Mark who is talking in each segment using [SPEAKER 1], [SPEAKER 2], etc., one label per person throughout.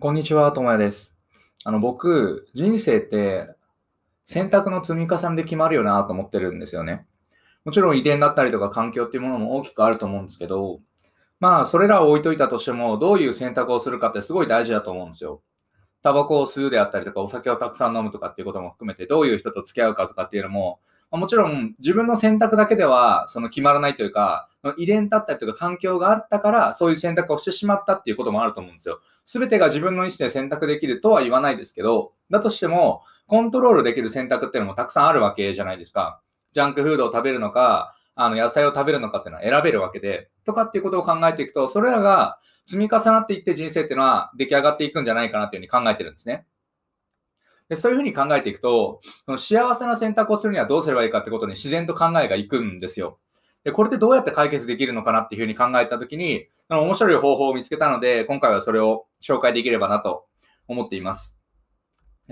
[SPEAKER 1] こんにちは、ともやです。あの、僕、人生って選択の積み重ねで決まるよなと思ってるんですよね。もちろん遺伝だったりとか環境っていうものも大きくあると思うんですけど、まあ、それらを置いといたとしても、どういう選択をするかってすごい大事だと思うんですよ。タバコを吸うであったりとか、お酒をたくさん飲むとかっていうことも含めて、どういう人と付き合うかとかっていうのも、もちろん自分の選択だけではその決まらないというか、遺伝だったりとか環境があったから、そういう選択をしてしまったっていうこともあると思うんですよ。すべてが自分の意思で選択できるとは言わないですけど、だとしても、コントロールできる選択っていうのもたくさんあるわけじゃないですか。ジャンクフードを食べるのか、あの野菜を食べるのかっていうのは選べるわけで、とかっていうことを考えていくと、それらが積み重なっていって人生っていうのは出来上がっていくんじゃないかなというふうに考えてるんですね。でそういうふうに考えていくと、その幸せな選択をするにはどうすればいいかってことに自然と考えがいくんですよ。で、これってどうやって解決できるのかなっていうふうに考えたときに、面白い方法を見つけたので、今回はそれを紹介できればなと思っています。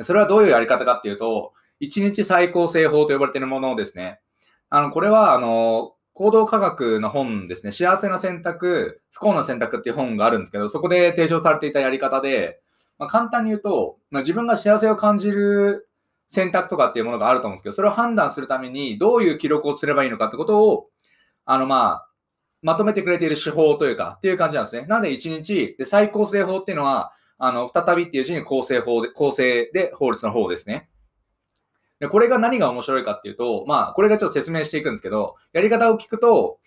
[SPEAKER 1] それはどういうやり方かっていうと、1日最高性法と呼ばれているものをですね。あの、これは、あの、行動科学の本ですね。幸せな選択、不幸な選択っていう本があるんですけど、そこで提唱されていたやり方で、まあ、簡単に言うと、まあ、自分が幸せを感じる選択とかっていうものがあると思うんですけど、それを判断するためにどういう記録をすればいいのかってことを、あの、まあ、まとめてくれている手法というか、っていう感じなんですね。なので1日、で、最高性法っていうのは、あの、再びっていう字に構成法で、構成で法律の方ですね。で、これが何が面白いかっていうと、まあ、これがちょっと説明していくんですけど、やり方を聞くと、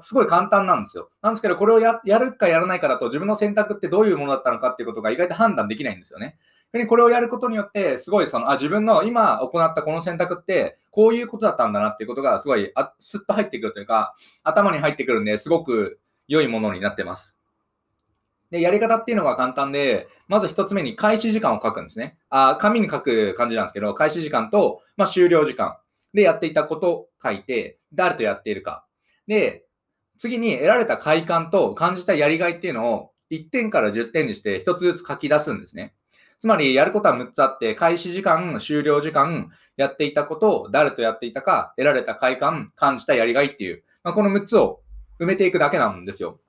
[SPEAKER 1] すごい簡単なんですよ。なんですけど、これをやるかやらないかだと、自分の選択ってどういうものだったのかっていうことが意外と判断できないんですよね。逆にこれをやることによって、すごいその、あ、自分の今行ったこの選択って、こういうことだったんだなっていうことが、すごいあ、スッと入ってくるというか、頭に入ってくるんで、すごく良いものになってます。で、やり方っていうのが簡単で、まず一つ目に開始時間を書くんですね。あ紙に書く感じなんですけど、開始時間と、まあ、終了時間でやっていたことを書いて、誰とやっているか。で、次に得られた快感と感じたやりがいっていうのを1点から10点にして1つずつ書き出すんですね。つまり、やることは6つあって、開始時間、終了時間、やっていたことを、誰とやっていたか、得られた快感、感じたやりがいっていう、まあ、この6つを埋めていくだけなんですよ。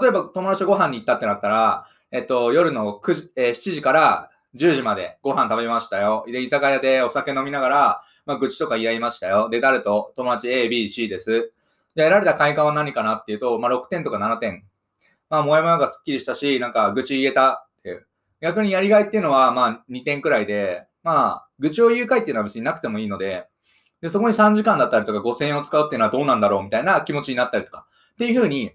[SPEAKER 1] 例えば友達とご飯に行ったってなったら、えっと、夜の9時、えー、7時から10時までご飯食べましたよ。で、居酒屋でお酒飲みながら、まあ、愚痴とか言い合いましたよ。で、誰と？友達 A、B、C です。で、得られた快感は何かなっていうと、まあ、6点とか7点。まあ、もやもやがスッキリしたし、なんか愚痴言えたっていう。逆にやりがいっていうのは、まあ、2点くらいで、まあ、愚痴を言う会っていうのは別になくてもいいので、で、そこに3時間だったりとか5000円を使うっていうのはどうなんだろうみたいな気持ちになったりとか。っていうふうに、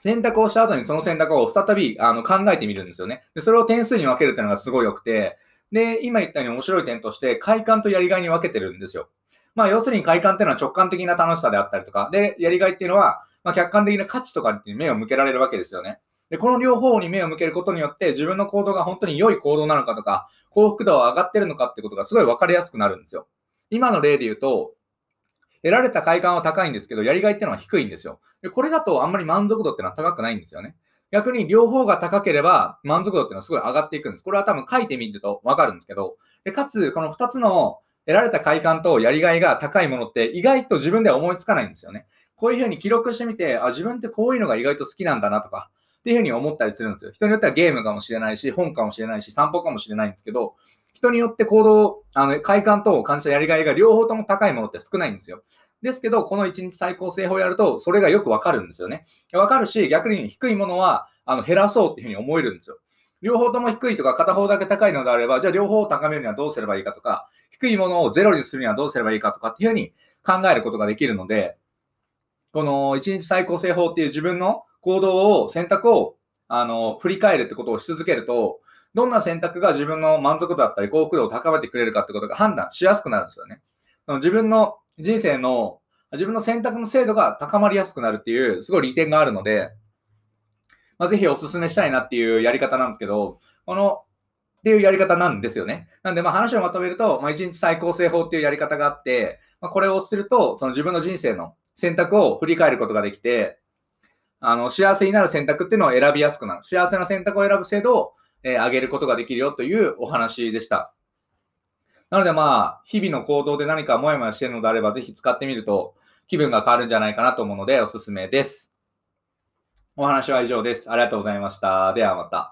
[SPEAKER 1] 選択をした後にその選択を再びあの考えてみるんですよね。で、それを点数に分けるっていうのがすごい良くて、で、今言ったように面白い点として、快感とやりがいに分けてるんですよ。まあ、要するに快感っていうのは直感的な楽しさであったりとか、で、やりがいっていうのは、まあ、客観的な価値とかに目を向けられるわけですよね。で、この両方に目を向けることによって、自分の行動が本当に良い行動なのかとか、幸福度は上がってるのかってことがすごい分かりやすくなるんですよ。今の例で言うと、得られた快感は高いんですけど、やりがいっていうのは低いんですよ。でこれだとあんまり満足度っていうのは高くないんですよね。逆に両方が高ければ満足度っていうのはすごい上がっていくんです。これは多分書いてみるとわかるんですけど、でかつ、この2つの得られた快感とやりがいが高いものって意外と自分では思いつかないんですよね。こういうふうに記録してみて、あ、自分ってこういうのが意外と好きなんだなとか、っていうふうに思ったりするんですよ。人によってはゲームかもしれないし、本かもしれないし、散歩かもしれないんですけど、人によって行動、あの、快感と感じたやりがいが両方とも高いものって少ないんですよ。ですけど、この1日最高性法をやると、それがよくわかるんですよね。わかるし、逆に低いものはあの減らそうっていうふうに思えるんですよ。両方とも低いとか、片方だけ高いのであれば、じゃあ両方を高めるにはどうすればいいかとか、低いものをゼロにするにはどうすればいいかとかっていうふうに考えることができるので、この1日最高性法っていう自分の行動を、選択をあの振り返るってことをし続けると、どんな選択が自分の満足度だったり幸福度を高めてくれるかってことが判断しやすくなるんですよね。自分の人生の、自分の選択の精度が高まりやすくなるっていう、すごい利点があるので、まあ、ぜひお勧めしたいなっていうやり方なんですけど、この、っていうやり方なんですよね。なんで、まあ話をまとめると、まあ、1日最高性法っていうやり方があって、まあ、これをすると、その自分の人生の選択を振り返ることができて、あの、幸せになる選択っていうのを選びやすくなる。幸せな選択を選ぶ制度を、えー、上げることができるよというお話でした。なのでまあ、日々の行動で何かモヤモヤしてるのであれば、ぜひ使ってみると気分が変わるんじゃないかなと思うので、おすすめです。お話は以上です。ありがとうございました。ではまた。